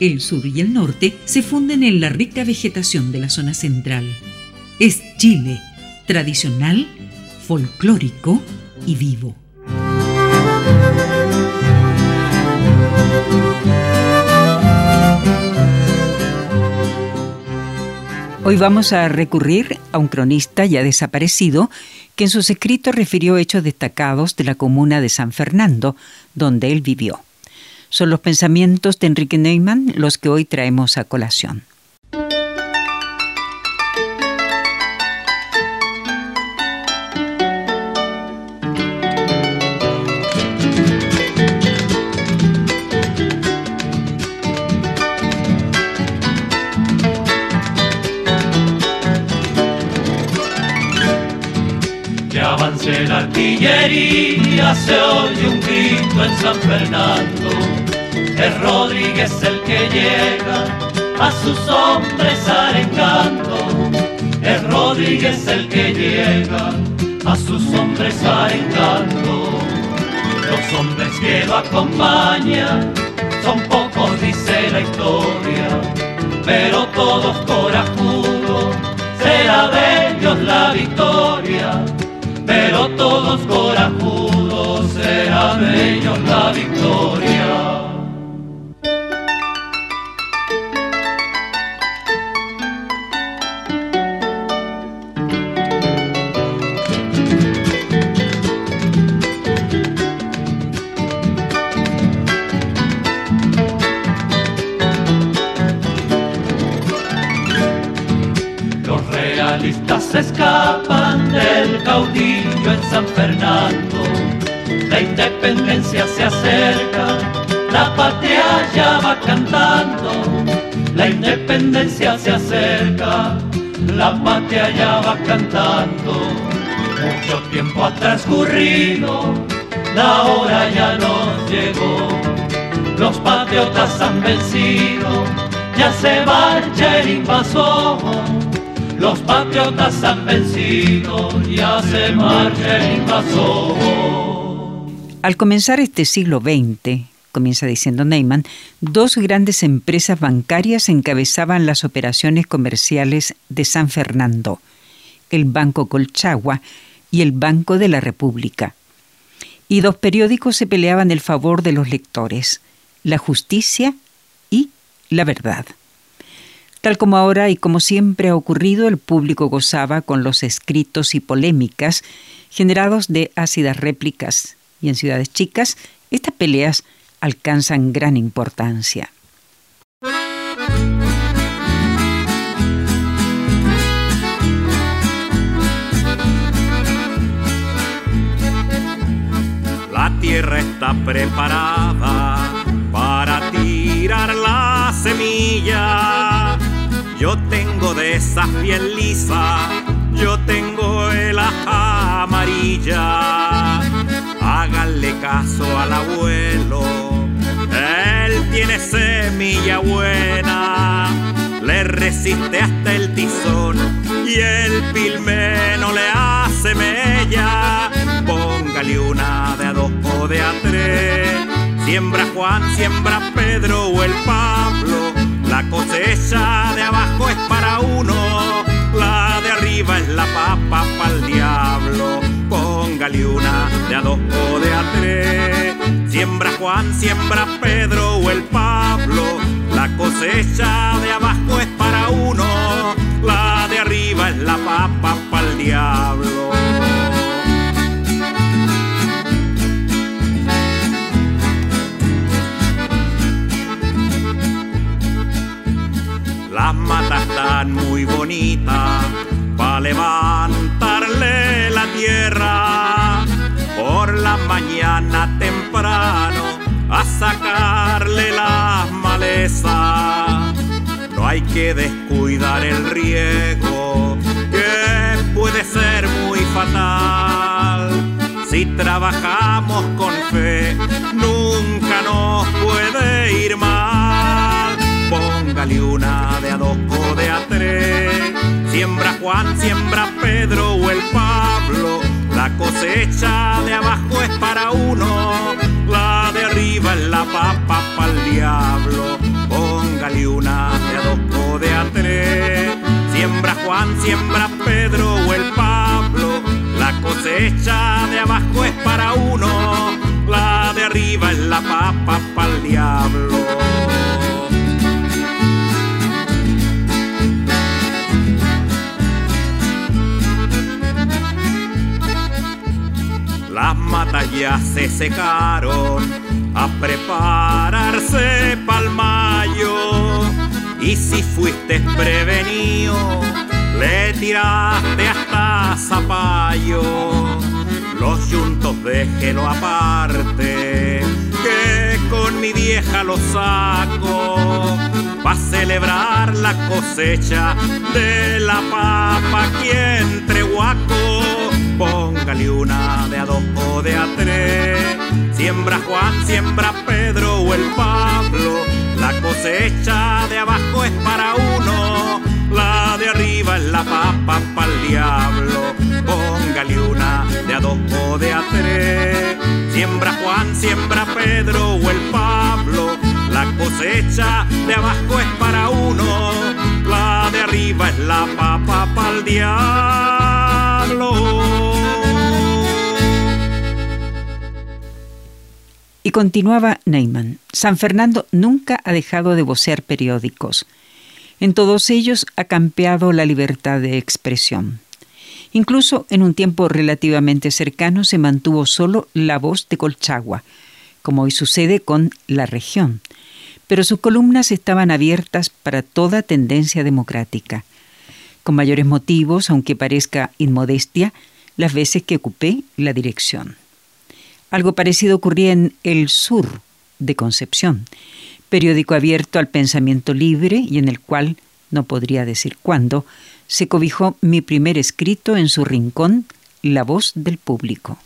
El sur y el norte se funden en la rica vegetación de la zona central. Es Chile, tradicional, folclórico y vivo. Hoy vamos a recurrir a un cronista ya desaparecido que en sus escritos refirió hechos destacados de la comuna de San Fernando, donde él vivió. Son los pensamientos de Enrique Neumann los que hoy traemos a colación. la artillería se oye un grito en San Fernando. Es Rodríguez el que llega a sus hombres arengando. Es Rodríguez el que llega a sus hombres arengando. Los hombres que lo acompañan son pocos, dice la historia, pero todos corajudos, será de ellos la victoria pero todos corajudos serán ellos la victoria. Se escapan del caudillo en San Fernando. La independencia se acerca, la patria ya va cantando. La independencia se acerca, la patria ya va cantando. Mucho tiempo ha transcurrido, la hora ya nos llegó. Los patriotas han vencido, ya se marcha el invasor los patriotas han vencido, ya se marcha el invasor. Al comenzar este siglo XX, comienza diciendo Neyman, dos grandes empresas bancarias encabezaban las operaciones comerciales de San Fernando, el Banco Colchagua y el Banco de la República. Y dos periódicos se peleaban el favor de los lectores, la justicia y la verdad. Tal como ahora y como siempre ha ocurrido, el público gozaba con los escritos y polémicas generados de ácidas réplicas, y en ciudades chicas estas peleas alcanzan gran importancia. La tierra está preparada para tirar la semilla yo tengo de esa piel lisa, yo tengo el aja amarilla. Háganle caso al abuelo, él tiene semilla buena. Le resiste hasta el tizón y el pilme no le hace mella. Póngale una de a dos o de a tres. Siembra Juan, siembra Pedro o el Pablo la cosecha de abajo es para uno, la de arriba es la papa para el diablo. Póngale una de a dos o de a tres. Siembra Juan, siembra Pedro o el Pablo. La cosecha de abajo es para uno, la de arriba es la papa para el diablo. las matas están muy bonitas para levantarle la tierra. Por la mañana temprano a sacarle las malezas. No hay que descuidar el riego, que puede ser muy fatal. Si trabajamos con fe, Una de a dos o de a tres, siembra Juan, siembra Pedro o el Pablo, la cosecha de abajo es para uno, la de arriba es la papa para el diablo. Póngale una de a dos o de a tres, siembra Juan, siembra Pedro o el Pablo, la cosecha de abajo es para uno, la de arriba es la papa para el diablo. Las matas se secaron a prepararse pa'l mayo. Y si fuiste prevenido, le tiraste hasta zapallo. Los yuntos déjelo aparte, que con mi vieja lo saco. Pa' celebrar la cosecha de la papa aquí entre huaco. Póngale una de a dos o de a tres. Siembra Juan, siembra Pedro o el Pablo. La cosecha de abajo es para uno, la de arriba es la papa para el diablo. Póngale una de a dos o de a tres. Siembra Juan, siembra Pedro o el Pablo. La cosecha de abajo es para uno, la de arriba es la papa para el diablo. Y continuaba Neyman. San Fernando nunca ha dejado de vocear periódicos. En todos ellos ha campeado la libertad de expresión. Incluso en un tiempo relativamente cercano se mantuvo solo la voz de Colchagua, como hoy sucede con La Región, pero sus columnas estaban abiertas para toda tendencia democrática. Con mayores motivos, aunque parezca inmodestia, las veces que ocupé la dirección. Algo parecido ocurría en El Sur de Concepción, periódico abierto al pensamiento libre y en el cual, no podría decir cuándo, se cobijó mi primer escrito en su rincón, La voz del público.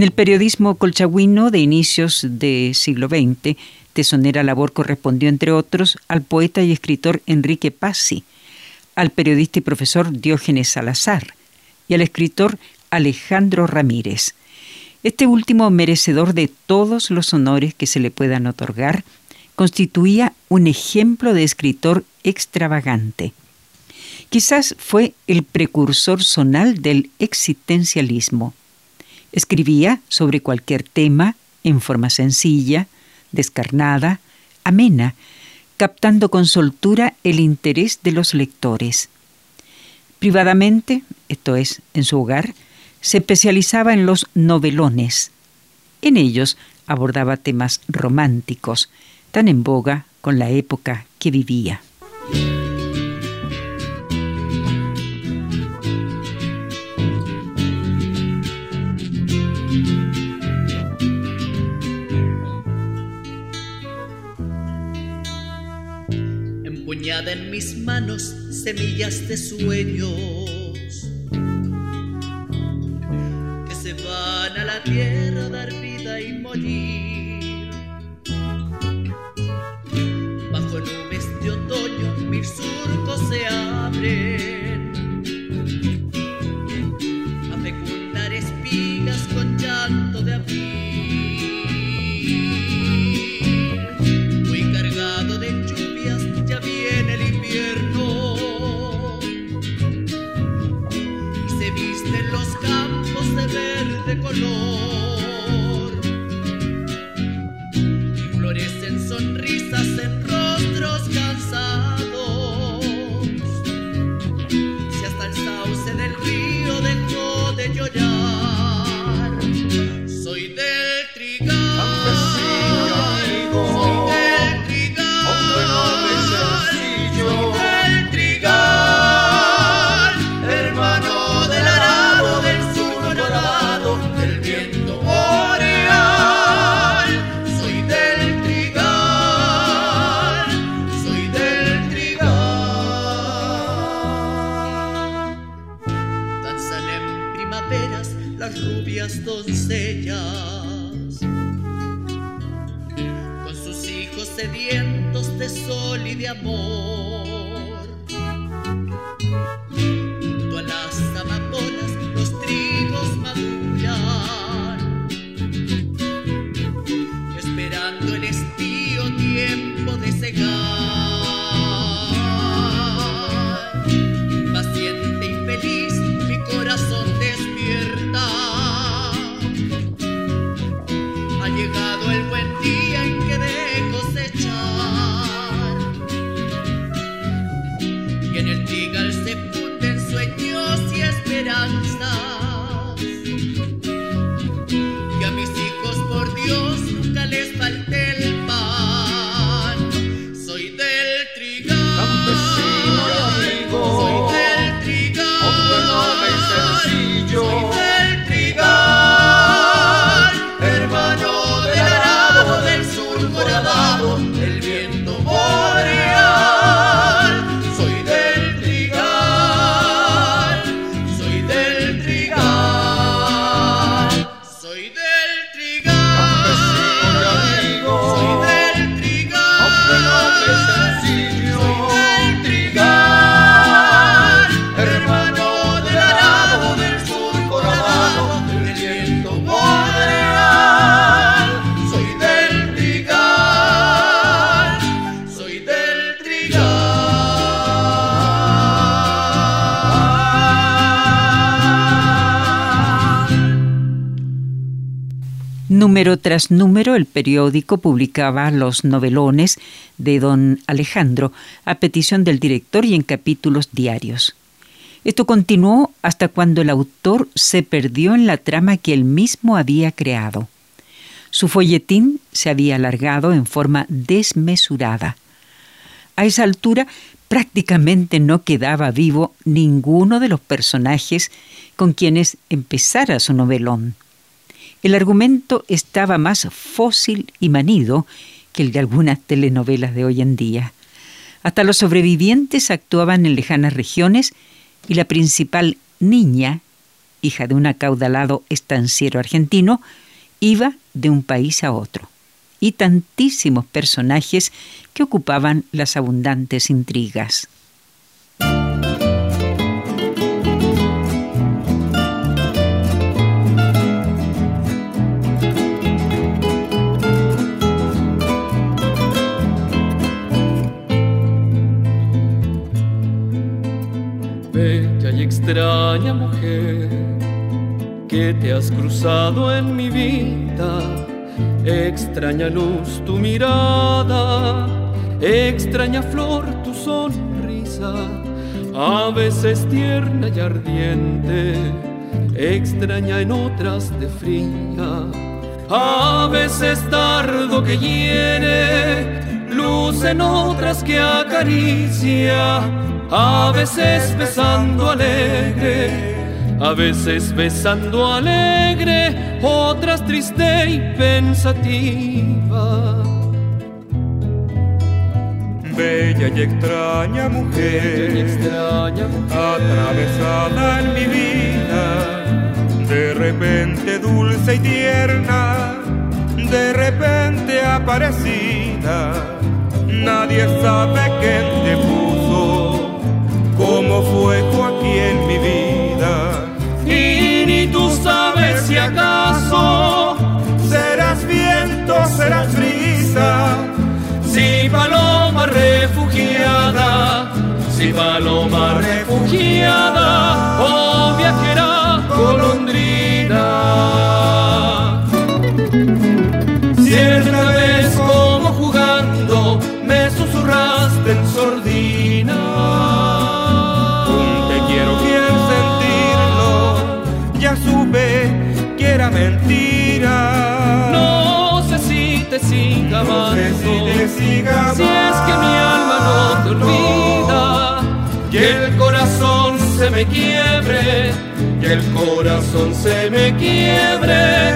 En el periodismo colchagüino de inicios del siglo XX, tesonera labor correspondió, entre otros, al poeta y escritor Enrique Pazzi, al periodista y profesor Diógenes Salazar y al escritor Alejandro Ramírez. Este último, merecedor de todos los honores que se le puedan otorgar, constituía un ejemplo de escritor extravagante. Quizás fue el precursor sonal del existencialismo. Escribía sobre cualquier tema en forma sencilla, descarnada, amena, captando con soltura el interés de los lectores. Privadamente, esto es, en su hogar, se especializaba en los novelones. En ellos abordaba temas románticos, tan en boga con la época que vivía. Mis manos semillas de sueños que se van a la tierra a dar vida y morir. Bajo nubes de otoño mis surcos se abren Número tras número, el periódico publicaba los novelones de don Alejandro a petición del director y en capítulos diarios. Esto continuó hasta cuando el autor se perdió en la trama que él mismo había creado. Su folletín se había alargado en forma desmesurada. A esa altura prácticamente no quedaba vivo ninguno de los personajes con quienes empezara su novelón. El argumento estaba más fósil y manido que el de algunas telenovelas de hoy en día. Hasta los sobrevivientes actuaban en lejanas regiones y la principal niña hija de un acaudalado estanciero argentino, iba de un país a otro, y tantísimos personajes que ocupaban las abundantes intrigas. Extraña mujer que te has cruzado en mi vida. Extraña luz tu mirada, extraña flor tu sonrisa, a veces tierna y ardiente, extraña en otras de fría, a veces tardo que hiere, luz en otras que acaricia a veces besando alegre, a veces besando alegre, otras triste y pensativa. Bella y extraña mujer, extraña atravesada en mi vida, de repente dulce y tierna, de repente aparecida, nadie sabe quién te puso cómo fue aquí en mi vida. Y ni tú sabes si acaso serás viento, serás brisa. Si paloma refugiada, si paloma refugiada, oh viajera golondrina. Mentira. No sé si te siga amando, si, es que mi alma no te olvida, que el corazón se me quiebre, que el corazón se me quiebre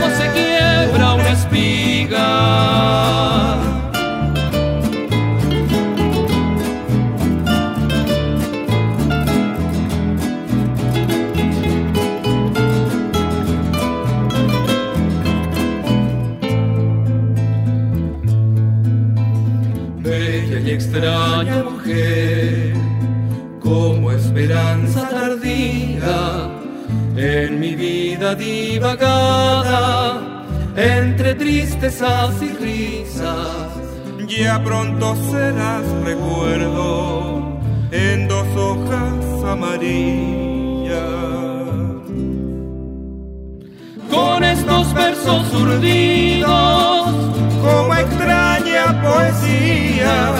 como se quiebra una espiga. Divagada, entre tristezas y risas. Ya pronto serás recuerdo en dos hojas amarillas. Con estos versos urdidos, como extraña poesía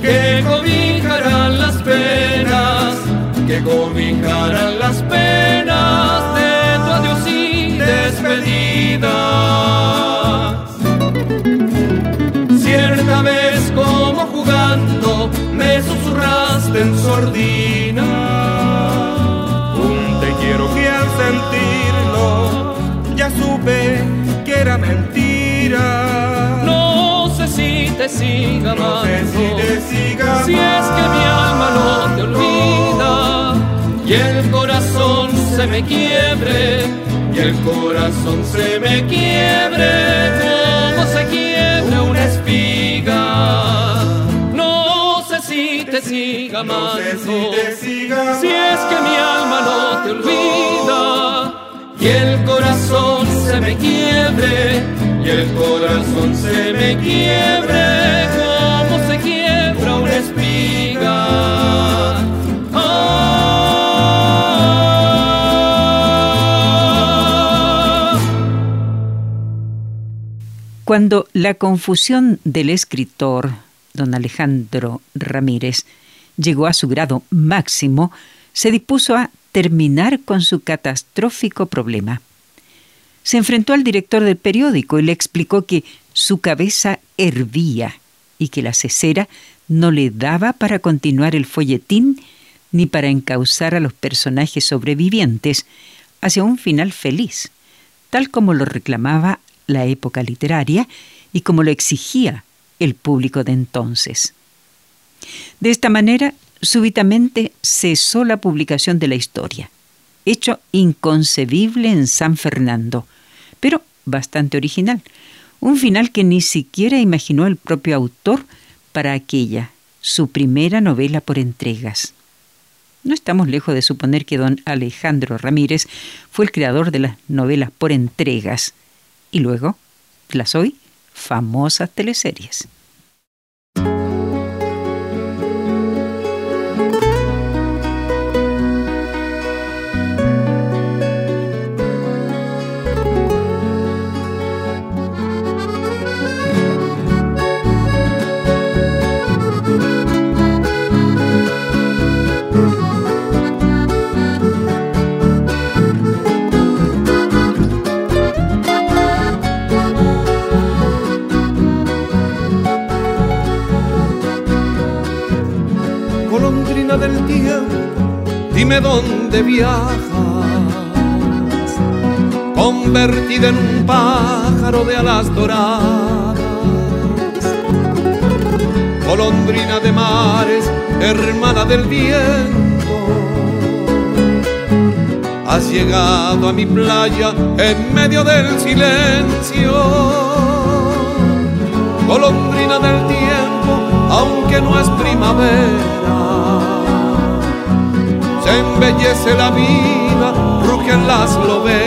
que cobijarán las penas, que cobijarán las penas Cierta vez como jugando me susurraste en sordina. Un te quiero que al sentirlo ya supe que era mentira te siga amando. si, es que mi alma no te olvida y el corazón se me quiebre el corazón se me quiebre como se quiebra una espiga. No sé si te siga amando. si, es que mi alma no te olvida y el corazón se me quiebre y el corazón se me quiebre como se quiebra una espiga. Cuando la confusión del escritor, don Alejandro Ramírez, llegó a su grado máximo, se dispuso a terminar con su catastrófico problema. Se enfrentó al director del periódico y le explicó que su cabeza hervía y que la cesera no le daba para continuar el folletín ni para encauzar a los personajes sobrevivientes hacia un final feliz, tal como lo reclamaba la época literaria y como lo exigía el público de entonces. De esta manera, súbitamente cesó la publicación de la historia hecho inconcebible en San Fernando, pero bastante original. Un final que ni siquiera imaginó el propio autor para aquella, su primera novela por entregas. No estamos lejos de suponer que don Alejandro Ramírez fue el creador de las novelas por entregas y luego las hoy famosas teleseries. Dónde viajas, convertida en un pájaro de alas doradas, golondrina de mares, hermana del viento. Has llegado a mi playa en medio del silencio, golondrina del tiempo, aunque no es primavera se embellece la vida, rugen las loberas.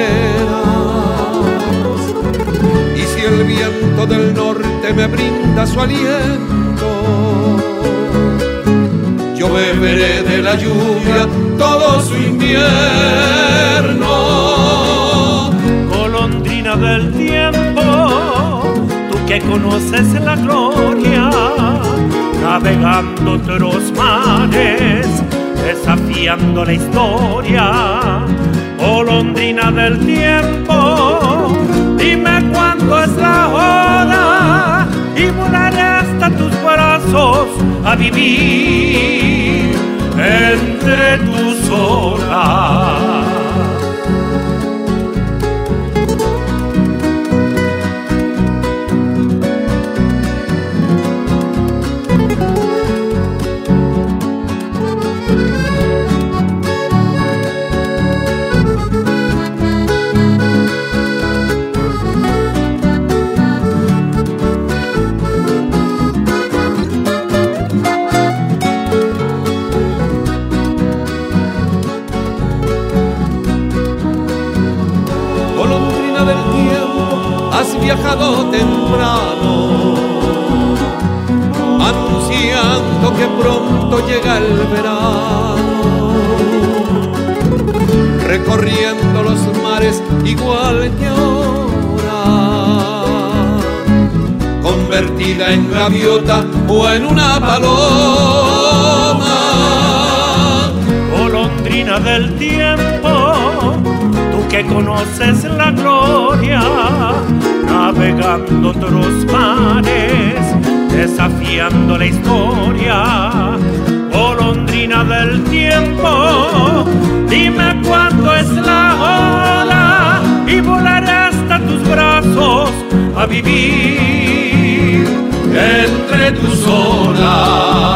Y si el viento del norte me brinda su aliento, yo beberé de la lluvia todo su invierno. Golondrina del tiempo, tú que conoces la gloria, navegando otros mares desafiando la historia, golondrina del tiempo, dime cuándo es la hora y volaré hasta tus brazos a vivir entre tus olas. Recorriendo los mares igual que ahora, convertida en gaviota o en una paloma, golondrina del tiempo, tú que conoces la gloria navegando otros mares, desafiando la historia, del tiempo, dime cuándo es la hora y volaré hasta tus brazos a vivir entre tus olas.